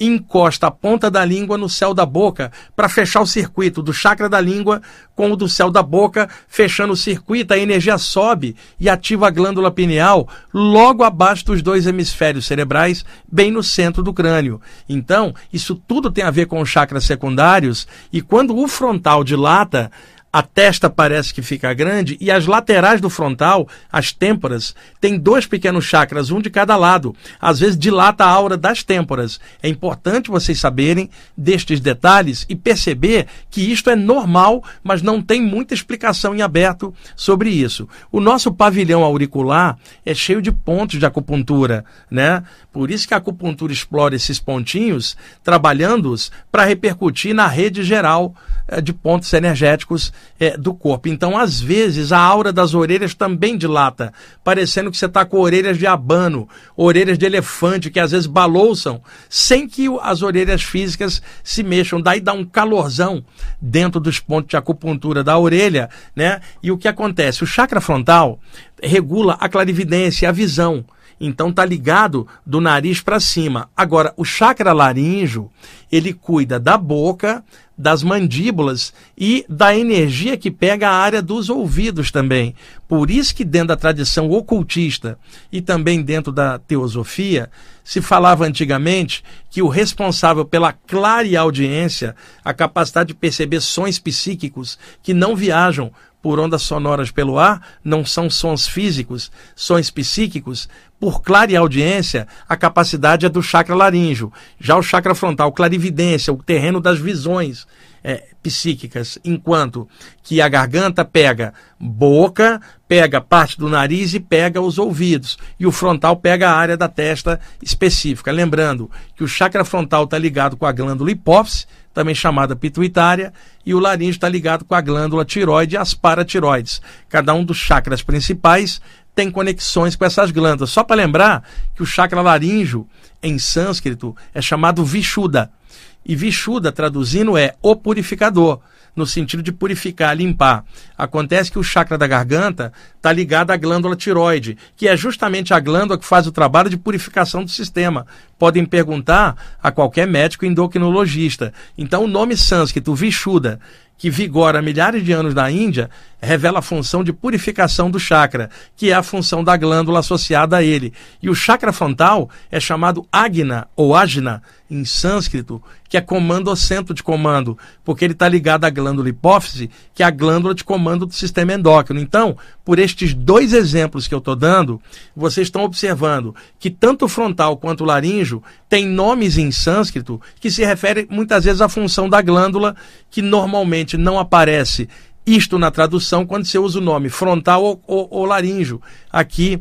encosta a ponta da língua no céu da boca para fechar o circuito do chakra da língua com o do céu da boca, fechando o circuito, a energia sobe e ativa a glândula pineal logo abaixo dos dois hemisférios cerebrais, bem no centro do crânio. Então, isso tudo tem a ver com os chakras secundários e quando o frontal dilata, a testa parece que fica grande e as laterais do frontal, as têmporas, tem dois pequenos chakras, um de cada lado. Às vezes dilata a aura das têmporas. É importante vocês saberem destes detalhes e perceber que isto é normal, mas não tem muita explicação em aberto sobre isso. O nosso pavilhão auricular é cheio de pontos de acupuntura, né? Por isso que a acupuntura explora esses pontinhos, trabalhando-os para repercutir na rede geral eh, de pontos energéticos é, do corpo. Então, às vezes, a aura das orelhas também dilata, parecendo que você está com orelhas de abano, orelhas de elefante, que às vezes balouçam, sem que as orelhas físicas se mexam. Daí dá um calorzão dentro dos pontos de acupuntura da orelha, né? E o que acontece? O chakra frontal regula a clarividência, a visão. Então tá ligado do nariz para cima. Agora, o chakra laríngeo, ele cuida da boca, das mandíbulas e da energia que pega a área dos ouvidos também. Por isso que dentro da tradição ocultista e também dentro da teosofia, se falava antigamente que o responsável pela clareaudiência, a capacidade de perceber sons psíquicos que não viajam por ondas sonoras pelo ar, não são sons físicos, sons psíquicos, por clareaudiência, a capacidade é do chakra laríngeo. Já o chakra frontal, clarividência, o terreno das visões é, psíquicas, enquanto que a garganta pega boca, pega parte do nariz e pega os ouvidos. E o frontal pega a área da testa específica. Lembrando que o chakra frontal está ligado com a glândula hipófise, também chamada pituitária, e o laríngeo está ligado com a glândula tiroide e as paratiroides. Cada um dos chakras principais tem conexões com essas glândulas. Só para lembrar que o chakra laríngeo, em sânscrito, é chamado Vishuddha. E Vishuddha, traduzindo, é o purificador no sentido de purificar, limpar. Acontece que o chakra da garganta está ligado à glândula tiroide, que é justamente a glândula que faz o trabalho de purificação do sistema. Podem perguntar a qualquer médico endocrinologista. Então, o nome sânscrito, Vishuddha, que vigora milhares de anos na Índia, revela a função de purificação do chakra, que é a função da glândula associada a ele. E o chakra frontal é chamado Agna ou Ajna em sânscrito, que é comando ou centro de comando, porque ele está ligado à glândula hipófise, que é a glândula de comando do sistema endócrino. Então, por estes dois exemplos que eu estou dando, vocês estão observando que tanto o frontal quanto o laríngeo têm nomes em sânscrito que se referem muitas vezes à função da glândula, que normalmente não aparece isto na tradução quando você usa o nome frontal ou, ou, ou laríngeo. Aqui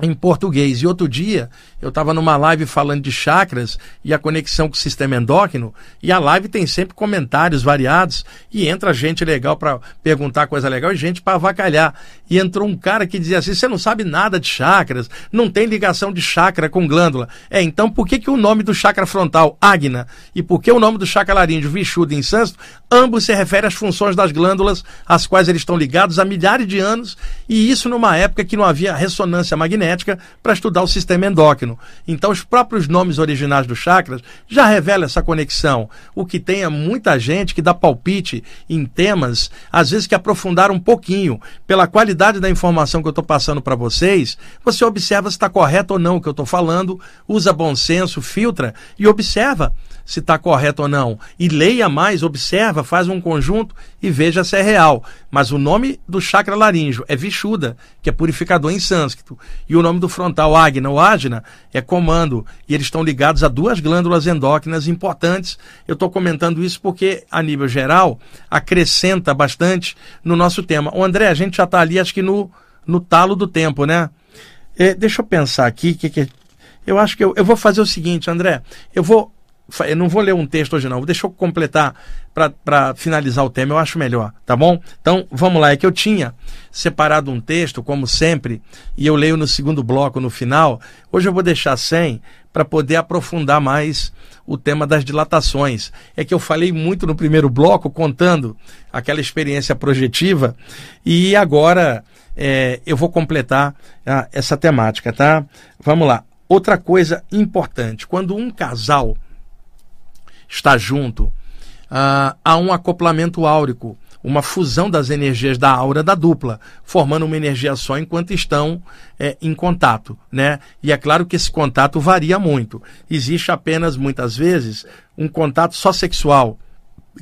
em português. E outro dia eu estava numa live falando de chakras e a conexão com o sistema endócrino, e a live tem sempre comentários variados, e entra gente legal para perguntar coisa legal e gente para avacalhar. E entrou um cara que dizia assim: você não sabe nada de chakras, não tem ligação de chakra com glândula. É, então por que, que o nome do chakra frontal, Agna, e por que o nome do chakra laríngeo, Vishuddha em sânscrito, ambos se referem às funções das glândulas, às quais eles estão ligados há milhares de anos, e isso numa época que não havia ressonância magnética para estudar o sistema endócrino. Então, os próprios nomes originais dos chakras já revelam essa conexão. O que tem é muita gente que dá palpite em temas, às vezes que aprofundaram um pouquinho. Pela qualidade da informação que eu estou passando para vocês, você observa se está correto ou não o que eu estou falando, usa bom senso, filtra e observa se está correto ou não. E leia mais, observa, faz um conjunto e veja se é real. Mas o nome do chakra laríngeo é Vishuddha, que é purificador em sânscrito. E o nome do frontal, Agna ou Ajna, é comando. E eles estão ligados a duas glândulas endócrinas importantes. Eu estou comentando isso porque, a nível geral, acrescenta bastante no nosso tema. O André, a gente já está ali, acho que no, no talo do tempo, né? É, deixa eu pensar aqui. Que, que, eu acho que eu, eu vou fazer o seguinte, André. Eu vou eu não vou ler um texto hoje, não. Deixa eu completar para finalizar o tema, eu acho melhor, tá bom? Então, vamos lá. É que eu tinha separado um texto, como sempre, e eu leio no segundo bloco, no final. Hoje eu vou deixar sem para poder aprofundar mais o tema das dilatações. É que eu falei muito no primeiro bloco, contando aquela experiência projetiva, e agora é, eu vou completar ah, essa temática, tá? Vamos lá. Outra coisa importante: quando um casal está junto, uh, há um acoplamento áurico, uma fusão das energias da aura da dupla, formando uma energia só enquanto estão é, em contato, né? E é claro que esse contato varia muito. Existe apenas, muitas vezes, um contato só sexual,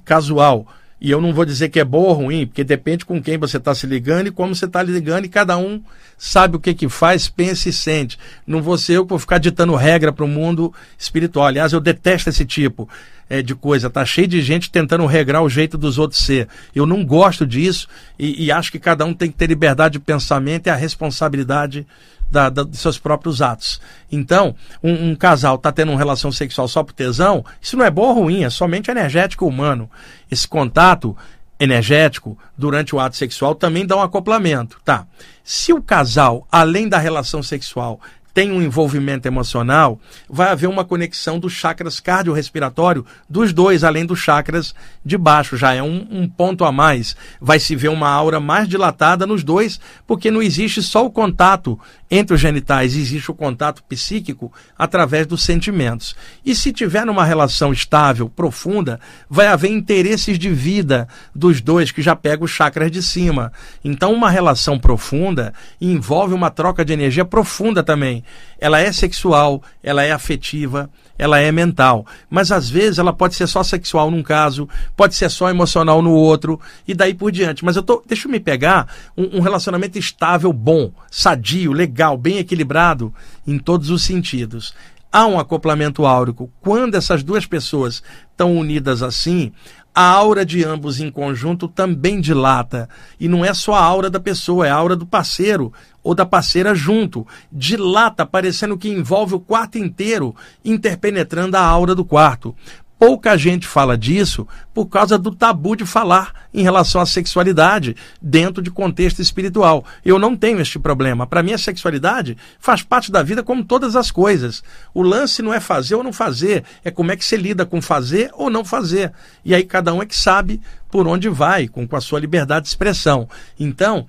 casual, e eu não vou dizer que é bom ou ruim, porque depende com quem você está se ligando e como você está ligando, e cada um sabe o que que faz, pensa e sente. Não vou ser eu que vou ficar ditando regra para o mundo espiritual. Aliás, eu detesto esse tipo é, de coisa. Tá cheio de gente tentando regrar o jeito dos outros ser. Eu não gosto disso e, e acho que cada um tem que ter liberdade de pensamento e a responsabilidade da, da, dos seus próprios atos. Então, um, um casal está tendo uma relação sexual só por tesão, isso não é bom ou ruim, é somente energético humano. Esse contato energético durante o ato sexual também dá um acoplamento, tá? Se o casal, além da relação sexual, tem um envolvimento emocional, vai haver uma conexão dos chakras cardiorrespiratório dos dois, além dos chakras de baixo. Já é um, um, ponto a mais. Vai se ver uma aura mais dilatada nos dois, porque não existe só o contato entre os genitais, existe o contato psíquico através dos sentimentos. E se tiver numa relação estável, profunda, vai haver interesses de vida dos dois que já pegam os chakras de cima. Então, uma relação profunda envolve uma troca de energia profunda também. Ela é sexual, ela é afetiva, ela é mental. Mas às vezes ela pode ser só sexual num caso, pode ser só emocional no outro, e daí por diante. Mas eu tô, deixa eu me pegar um, um relacionamento estável, bom, sadio, legal, bem equilibrado em todos os sentidos há um acoplamento áurico. Quando essas duas pessoas estão unidas assim, a aura de ambos em conjunto também dilata. E não é só a aura da pessoa, é a aura do parceiro ou da parceira junto. Dilata, parecendo que envolve o quarto inteiro, interpenetrando a aura do quarto. Pouca gente fala disso por causa do tabu de falar em relação à sexualidade dentro de contexto espiritual. Eu não tenho este problema. Para mim, a sexualidade faz parte da vida como todas as coisas. O lance não é fazer ou não fazer, é como é que você lida com fazer ou não fazer. E aí cada um é que sabe por onde vai, com, com a sua liberdade de expressão. Então,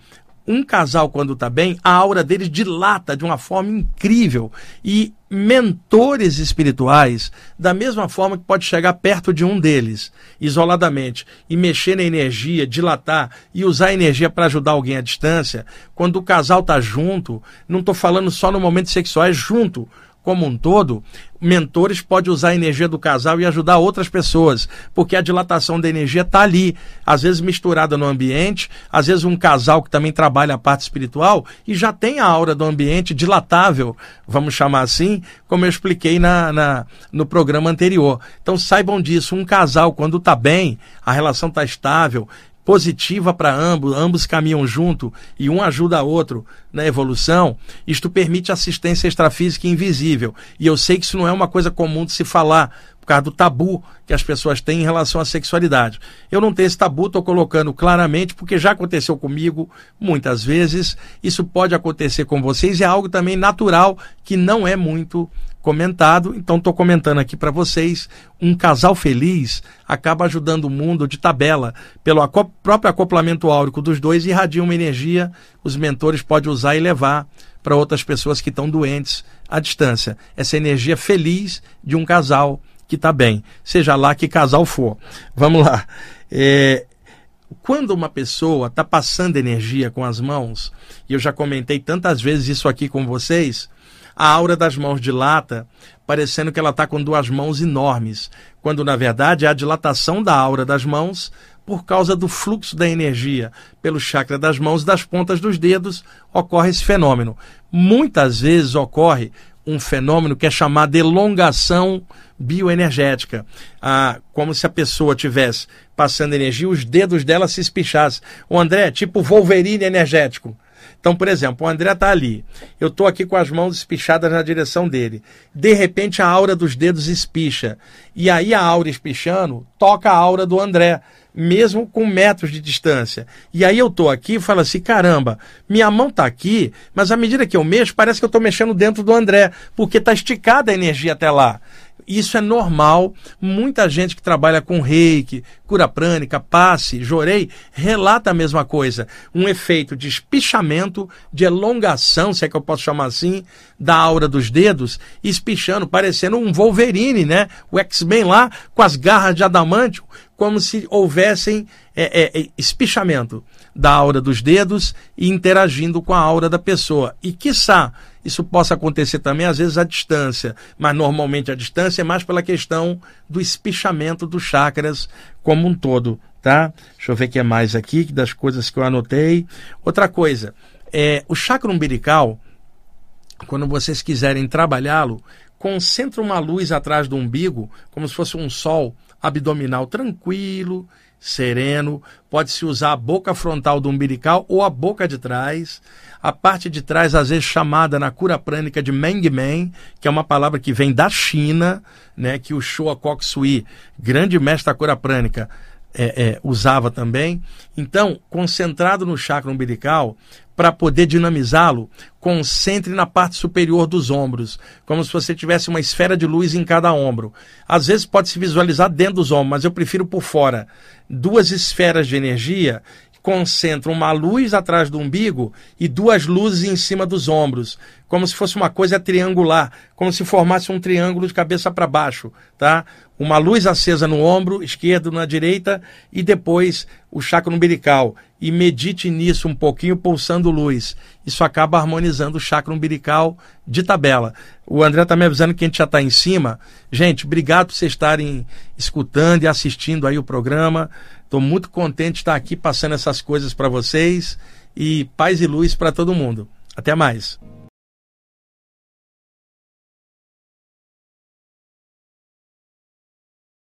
um casal, quando está bem, a aura deles dilata de uma forma incrível. E mentores espirituais, da mesma forma que pode chegar perto de um deles, isoladamente, e mexer na energia, dilatar e usar a energia para ajudar alguém à distância, quando o casal está junto, não estou falando só no momento sexual, é junto como um todo, mentores podem usar a energia do casal e ajudar outras pessoas, porque a dilatação da energia está ali, às vezes misturada no ambiente, às vezes um casal que também trabalha a parte espiritual e já tem a aura do ambiente dilatável, vamos chamar assim, como eu expliquei na, na no programa anterior. Então saibam disso, um casal quando está bem, a relação está estável, positiva para ambos, ambos caminham junto e um ajuda a outro na evolução, isto permite assistência extrafísica invisível. E eu sei que isso não é uma coisa comum de se falar, por causa do tabu que as pessoas têm em relação à sexualidade. Eu não tenho esse tabu, estou colocando claramente, porque já aconteceu comigo muitas vezes, isso pode acontecer com vocês, e é algo também natural que não é muito comentado, então estou comentando aqui para vocês. Um casal feliz acaba ajudando o mundo de tabela. Pelo próprio acoplamento áurico dos dois, irradia uma energia, os mentores podem usar e levar para outras pessoas que estão doentes à distância. Essa energia feliz de um casal que está bem, seja lá que casal for. Vamos lá. É, quando uma pessoa está passando energia com as mãos, e eu já comentei tantas vezes isso aqui com vocês, a aura das mãos dilata, parecendo que ela está com duas mãos enormes, quando na verdade é a dilatação da aura das mãos por causa do fluxo da energia pelo chakra das mãos e das pontas dos dedos ocorre esse fenômeno. Muitas vezes ocorre um fenômeno que é chamado elongação bioenergética, ah, como se a pessoa tivesse passando energia, os dedos dela se espichassem. O André, tipo Wolverine energético. Então, por exemplo, o André está ali. Eu estou aqui com as mãos espichadas na direção dele. De repente, a aura dos dedos espicha. E aí, a aura espichando toca a aura do André, mesmo com metros de distância. E aí, eu estou aqui e falo assim: caramba, minha mão está aqui, mas à medida que eu mexo, parece que eu estou mexendo dentro do André, porque está esticada a energia até lá. Isso é normal. Muita gente que trabalha com reiki, cura prânica, passe, jorei, relata a mesma coisa. Um efeito de espichamento, de elongação, se é que eu posso chamar assim, da aura dos dedos, espichando, parecendo um Wolverine, né? O X-Men lá, com as garras de adamantio, como se houvessem é, é, é, espichamento da aura dos dedos e interagindo com a aura da pessoa. E, quiçá, isso possa acontecer também, às vezes, à distância, mas normalmente a distância é mais pela questão do espichamento dos chakras como um todo, tá? Deixa eu ver o que é mais aqui, das coisas que eu anotei. Outra coisa, é, o chakra umbilical, quando vocês quiserem trabalhá-lo, concentra uma luz atrás do umbigo, como se fosse um sol abdominal tranquilo, sereno. Pode-se usar a boca frontal do umbilical ou a boca de trás. A parte de trás, às vezes chamada na cura prânica de Mengmen, que é uma palavra que vem da China, né, que o Shoa Kok Sui, grande mestre da cura prânica, é, é, usava também. Então, concentrado no chakra umbilical, para poder dinamizá-lo, concentre na parte superior dos ombros, como se você tivesse uma esfera de luz em cada ombro. Às vezes pode se visualizar dentro dos ombros, mas eu prefiro por fora. Duas esferas de energia concentram uma luz atrás do umbigo e duas luzes em cima dos ombros, como se fosse uma coisa triangular, como se formasse um triângulo de cabeça para baixo, tá? Uma luz acesa no ombro esquerdo, na direita e depois o chakra umbilical. E medite nisso um pouquinho, pulsando luz. Isso acaba harmonizando o chakra umbilical de tabela. O André está me avisando que a gente já está em cima. Gente, obrigado por vocês estarem escutando e assistindo aí o programa. Estou muito contente de estar aqui passando essas coisas para vocês e paz e luz para todo mundo. Até mais.